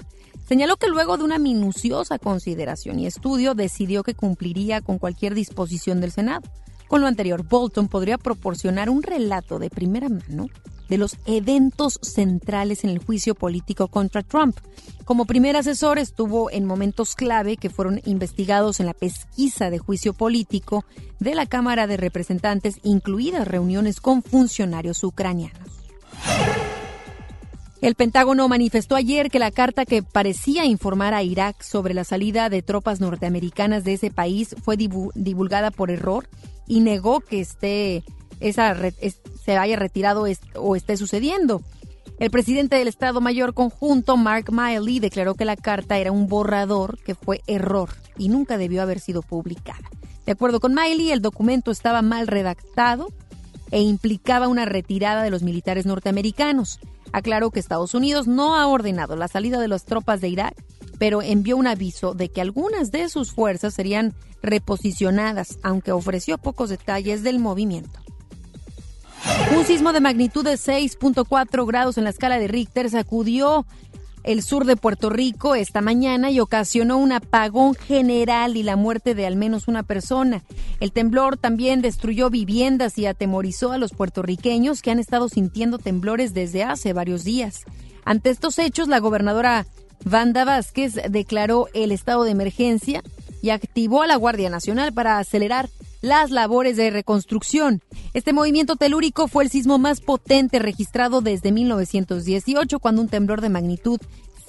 Señaló que luego de una minuciosa consideración y estudio decidió que cumpliría con cualquier disposición del Senado. Con lo anterior, Bolton podría proporcionar un relato de primera mano de los eventos centrales en el juicio político contra Trump. Como primer asesor estuvo en momentos clave que fueron investigados en la pesquisa de juicio político de la Cámara de Representantes, incluidas reuniones con funcionarios ucranianos. El Pentágono manifestó ayer que la carta que parecía informar a Irak sobre la salida de tropas norteamericanas de ese país fue divulgada por error y negó que esté, esa, se haya retirado o esté sucediendo. El presidente del Estado Mayor Conjunto, Mark Miley, declaró que la carta era un borrador que fue error y nunca debió haber sido publicada. De acuerdo con Miley, el documento estaba mal redactado e implicaba una retirada de los militares norteamericanos. Aclaró que Estados Unidos no ha ordenado la salida de las tropas de Irak pero envió un aviso de que algunas de sus fuerzas serían reposicionadas, aunque ofreció pocos detalles del movimiento. Un sismo de magnitud de 6.4 grados en la escala de Richter sacudió el sur de Puerto Rico esta mañana y ocasionó un apagón general y la muerte de al menos una persona. El temblor también destruyó viviendas y atemorizó a los puertorriqueños que han estado sintiendo temblores desde hace varios días. Ante estos hechos, la gobernadora Vanda Vázquez declaró el estado de emergencia y activó a la Guardia Nacional para acelerar las labores de reconstrucción. Este movimiento telúrico fue el sismo más potente registrado desde 1918, cuando un temblor de magnitud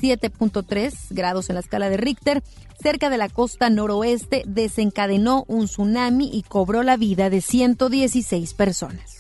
7.3 grados en la escala de Richter, cerca de la costa noroeste, desencadenó un tsunami y cobró la vida de 116 personas.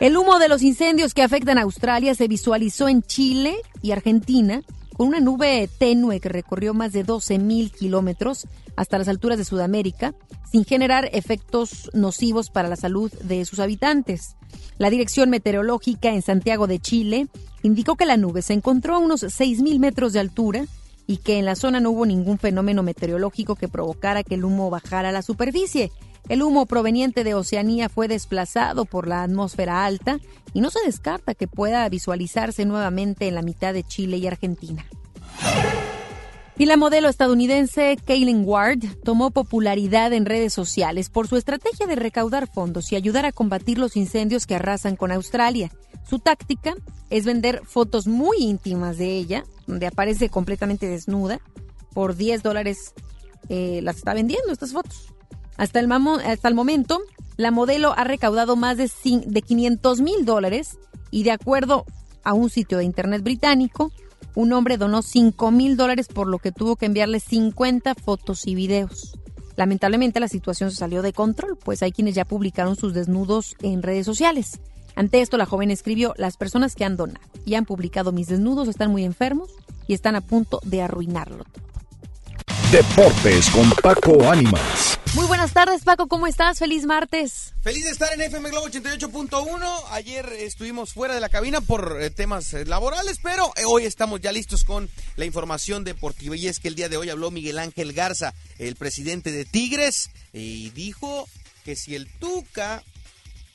El humo de los incendios que afectan a Australia se visualizó en Chile y Argentina con una nube tenue que recorrió más de 12.000 kilómetros hasta las alturas de Sudamérica, sin generar efectos nocivos para la salud de sus habitantes. La Dirección Meteorológica en Santiago de Chile indicó que la nube se encontró a unos 6.000 metros de altura y que en la zona no hubo ningún fenómeno meteorológico que provocara que el humo bajara a la superficie. El humo proveniente de Oceanía fue desplazado por la atmósfera alta y no se descarta que pueda visualizarse nuevamente en la mitad de Chile y Argentina. Y la modelo estadounidense Kaylin Ward tomó popularidad en redes sociales por su estrategia de recaudar fondos y ayudar a combatir los incendios que arrasan con Australia. Su táctica es vender fotos muy íntimas de ella, donde aparece completamente desnuda. Por 10 dólares eh, las está vendiendo estas fotos. Hasta el, momento, la modelo ha recaudado más de, de 500 mil dólares y de acuerdo a un sitio de internet británico, un hombre donó 5 mil dólares por lo que tuvo que enviarle 50 fotos y videos. Lamentablemente la situación se salió de control, pues hay quienes ya publicaron sus desnudos en redes sociales. Ante esto, la joven escribió, las personas que han donado y han publicado mis desnudos están muy enfermos y están a punto de arruinarlo todo. Deportes con Paco Ánimas. Muy buenas tardes, Paco, ¿cómo estás? Feliz martes. Feliz de estar en FM Globo 88.1. Ayer estuvimos fuera de la cabina por eh, temas eh, laborales, pero eh, hoy estamos ya listos con la información deportiva. Y es que el día de hoy habló Miguel Ángel Garza, el presidente de Tigres, y dijo que si el Tuca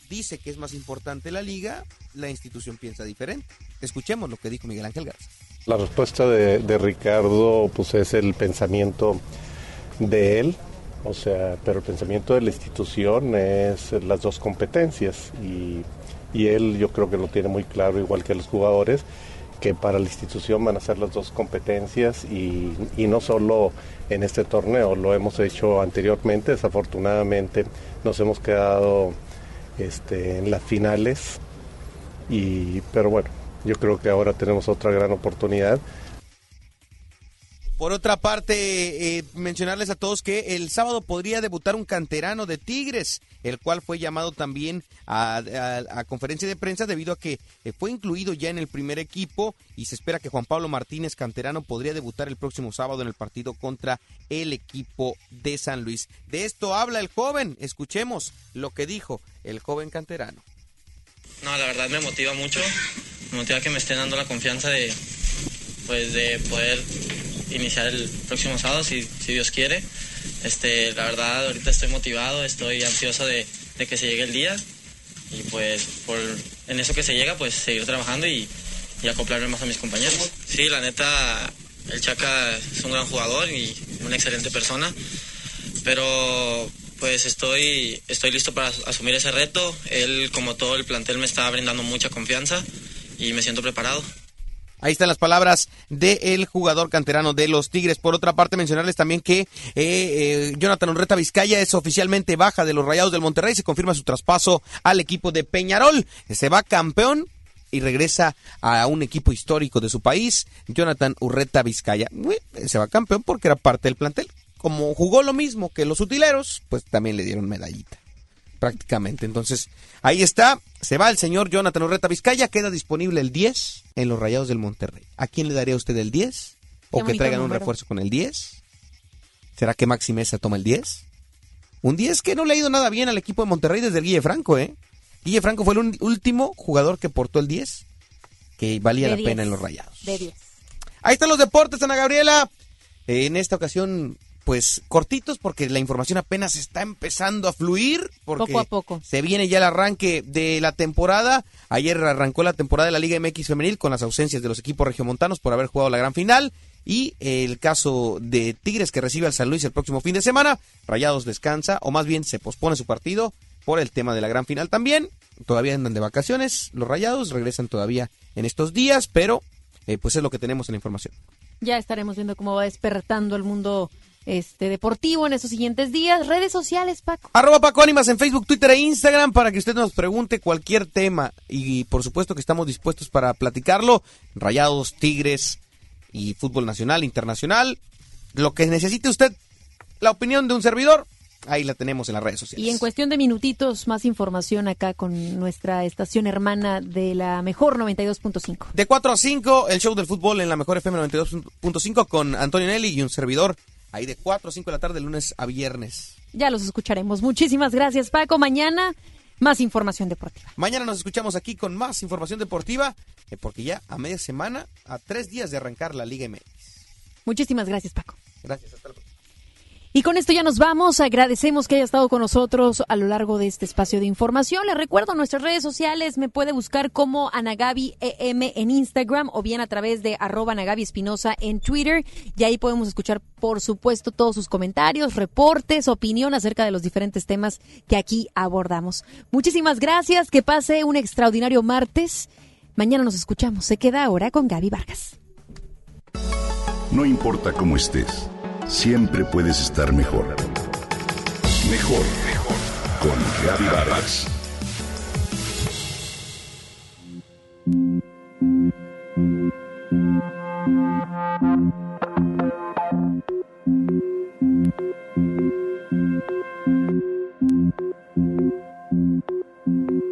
dice que es más importante la liga, la institución piensa diferente. Escuchemos lo que dijo Miguel Ángel Garza. La respuesta de, Ricardo pues es el pensamiento de él, o sea, pero el pensamiento de la institución es las dos competencias. Y, y él yo creo que lo tiene muy claro, igual que los jugadores, que para la institución van a ser las dos competencias. Y, y no solo en este torneo, lo hemos hecho anteriormente, desafortunadamente nos hemos quedado este, en las finales, y, pero bueno, yo creo que ahora tenemos otra gran oportunidad. Por otra parte, eh, mencionarles a todos que el sábado podría debutar un canterano de Tigres, el cual fue llamado también a, a, a conferencia de prensa debido a que eh, fue incluido ya en el primer equipo y se espera que Juan Pablo Martínez, canterano, podría debutar el próximo sábado en el partido contra el equipo de San Luis. De esto habla el joven, escuchemos lo que dijo el joven canterano. No, la verdad me motiva mucho, motiva que me estén dando la confianza de, pues, de poder iniciar el próximo sábado, si, si Dios quiere. Este, la verdad, ahorita estoy motivado, estoy ansioso de, de, que se llegue el día y pues por, en eso que se llega, pues seguir trabajando y, y acoplarme más a mis compañeros. Sí, la neta, el Chaca es un gran jugador y una excelente persona, pero pues estoy, estoy listo para asumir ese reto. Él, como todo el plantel, me está brindando mucha confianza y me siento preparado. Ahí están las palabras del jugador canterano de los Tigres. Por otra parte, mencionarles también que eh, eh, Jonathan Urreta Vizcaya es oficialmente baja de los Rayados del Monterrey. Se confirma su traspaso al equipo de Peñarol. Se va campeón y regresa a un equipo histórico de su país. Jonathan Urreta Vizcaya se va campeón porque era parte del plantel. Como jugó lo mismo que los utileros, pues también le dieron medallita prácticamente. Entonces, ahí está, se va el señor Jonathan Urreta Vizcaya, queda disponible el 10 en los Rayados del Monterrey. ¿A quién le daría usted el 10? ¿O que traigan un refuerzo con el 10? ¿Será que Maxi Mesa toma el 10? Un 10 que no le ha ido nada bien al equipo de Monterrey desde el Guille Franco, ¿eh? Guille Franco fue el último jugador que portó el 10 que valía De la 10. pena en los Rayados. De 10. Ahí están los deportes, Ana Gabriela. En esta ocasión, pues cortitos porque la información apenas está empezando a fluir. Porque Poco a poco. Se viene ya el arranque de la temporada. Ayer arrancó la temporada de la Liga MX Femenil con las ausencias de los equipos regiomontanos por haber jugado la gran final. Y el caso de Tigres que recibe al San Luis el próximo fin de semana. Rayados descansa, o más bien se pospone su partido por el tema de la gran final también. Todavía andan de vacaciones. Los Rayados regresan todavía en estos días, pero eh, pues es lo que tenemos en la información. Ya estaremos viendo cómo va despertando el mundo este deportivo en estos siguientes días. Redes sociales, Paco. Arroba Paco Ánimas en Facebook, Twitter e Instagram para que usted nos pregunte cualquier tema. Y por supuesto que estamos dispuestos para platicarlo. Rayados, Tigres y fútbol nacional, internacional. Lo que necesite usted, la opinión de un servidor, ahí la tenemos en las redes sociales. Y en cuestión de minutitos, más información acá con nuestra estación hermana de la mejor 92.5. De 4 a 5, el show del fútbol en la mejor FM 92.5 con Antonio Nelly y un servidor. Ahí de 4 a 5 de la tarde, lunes a viernes. Ya los escucharemos. Muchísimas gracias, Paco. Mañana, más información deportiva. Mañana nos escuchamos aquí con más información deportiva, eh, porque ya a media semana, a tres días de arrancar la Liga MX. Muchísimas gracias, Paco. Gracias, hasta la próxima. Y con esto ya nos vamos. Agradecemos que haya estado con nosotros a lo largo de este espacio de información. Les recuerdo nuestras redes sociales. Me puede buscar como Anagabi EM en Instagram o bien a través de arroba Anagabi Espinosa en Twitter. Y ahí podemos escuchar, por supuesto, todos sus comentarios, reportes, opinión acerca de los diferentes temas que aquí abordamos. Muchísimas gracias. Que pase un extraordinario martes. Mañana nos escuchamos. Se queda ahora con Gaby Vargas. No importa cómo estés siempre puedes estar mejor. Mejor, mejor. Con Vargas.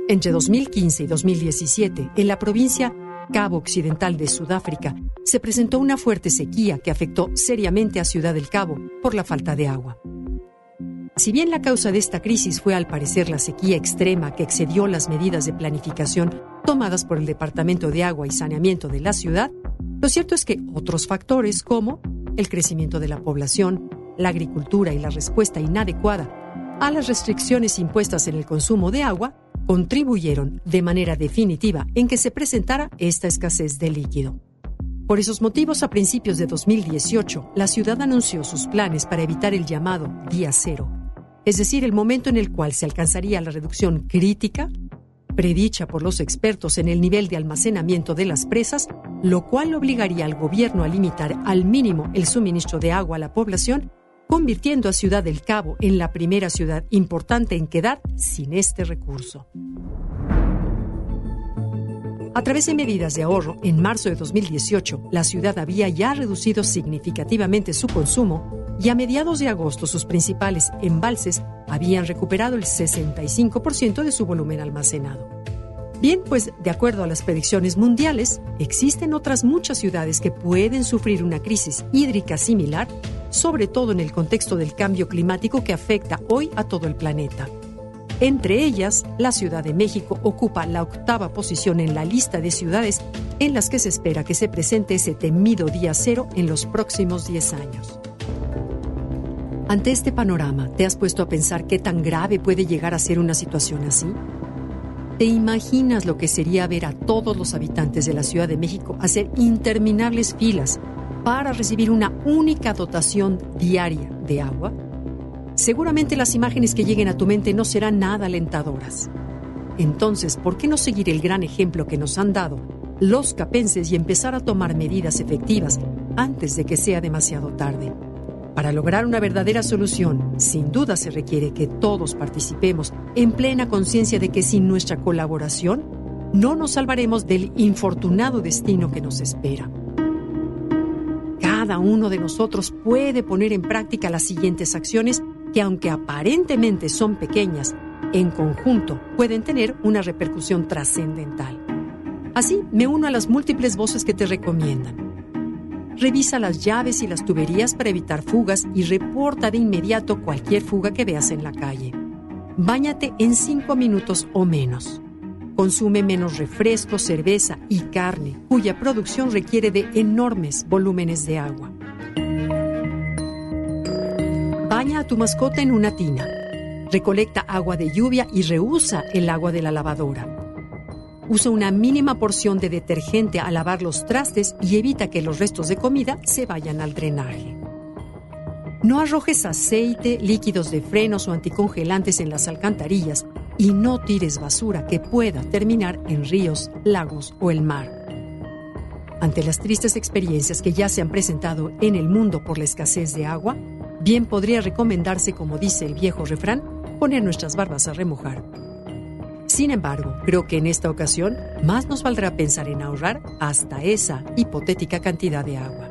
Entre 2015 y 2017, en la provincia Cabo Occidental de Sudáfrica, se presentó una fuerte sequía que afectó seriamente a Ciudad del Cabo por la falta de agua. Si bien la causa de esta crisis fue al parecer la sequía extrema que excedió las medidas de planificación tomadas por el Departamento de Agua y Saneamiento de la ciudad, lo cierto es que otros factores como el crecimiento de la población, la agricultura y la respuesta inadecuada a las restricciones impuestas en el consumo de agua contribuyeron de manera definitiva en que se presentara esta escasez de líquido. Por esos motivos, a principios de 2018, la ciudad anunció sus planes para evitar el llamado día cero, es decir, el momento en el cual se alcanzaría la reducción crítica, predicha por los expertos en el nivel de almacenamiento de las presas, lo cual obligaría al gobierno a limitar al mínimo el suministro de agua a la población convirtiendo a Ciudad del Cabo en la primera ciudad importante en quedar sin este recurso. A través de medidas de ahorro, en marzo de 2018, la ciudad había ya reducido significativamente su consumo y a mediados de agosto sus principales embalses habían recuperado el 65% de su volumen almacenado. Bien, pues de acuerdo a las predicciones mundiales, existen otras muchas ciudades que pueden sufrir una crisis hídrica similar sobre todo en el contexto del cambio climático que afecta hoy a todo el planeta. Entre ellas, la Ciudad de México ocupa la octava posición en la lista de ciudades en las que se espera que se presente ese temido día cero en los próximos 10 años. Ante este panorama, ¿te has puesto a pensar qué tan grave puede llegar a ser una situación así? ¿Te imaginas lo que sería ver a todos los habitantes de la Ciudad de México hacer interminables filas para recibir una única dotación diaria de agua, seguramente las imágenes que lleguen a tu mente no serán nada alentadoras. Entonces, ¿por qué no seguir el gran ejemplo que nos han dado los capenses y empezar a tomar medidas efectivas antes de que sea demasiado tarde? Para lograr una verdadera solución, sin duda se requiere que todos participemos en plena conciencia de que sin nuestra colaboración no nos salvaremos del infortunado destino que nos espera cada uno de nosotros puede poner en práctica las siguientes acciones que aunque aparentemente son pequeñas, en conjunto pueden tener una repercusión trascendental. Así, me uno a las múltiples voces que te recomiendan. Revisa las llaves y las tuberías para evitar fugas y reporta de inmediato cualquier fuga que veas en la calle. Báñate en 5 minutos o menos. Consume menos refresco, cerveza y carne, cuya producción requiere de enormes volúmenes de agua. Baña a tu mascota en una tina. Recolecta agua de lluvia y reusa el agua de la lavadora. Usa una mínima porción de detergente al lavar los trastes y evita que los restos de comida se vayan al drenaje. No arrojes aceite, líquidos de frenos o anticongelantes en las alcantarillas y no tires basura que pueda terminar en ríos, lagos o el mar. Ante las tristes experiencias que ya se han presentado en el mundo por la escasez de agua, bien podría recomendarse, como dice el viejo refrán, poner nuestras barbas a remojar. Sin embargo, creo que en esta ocasión más nos valdrá pensar en ahorrar hasta esa hipotética cantidad de agua.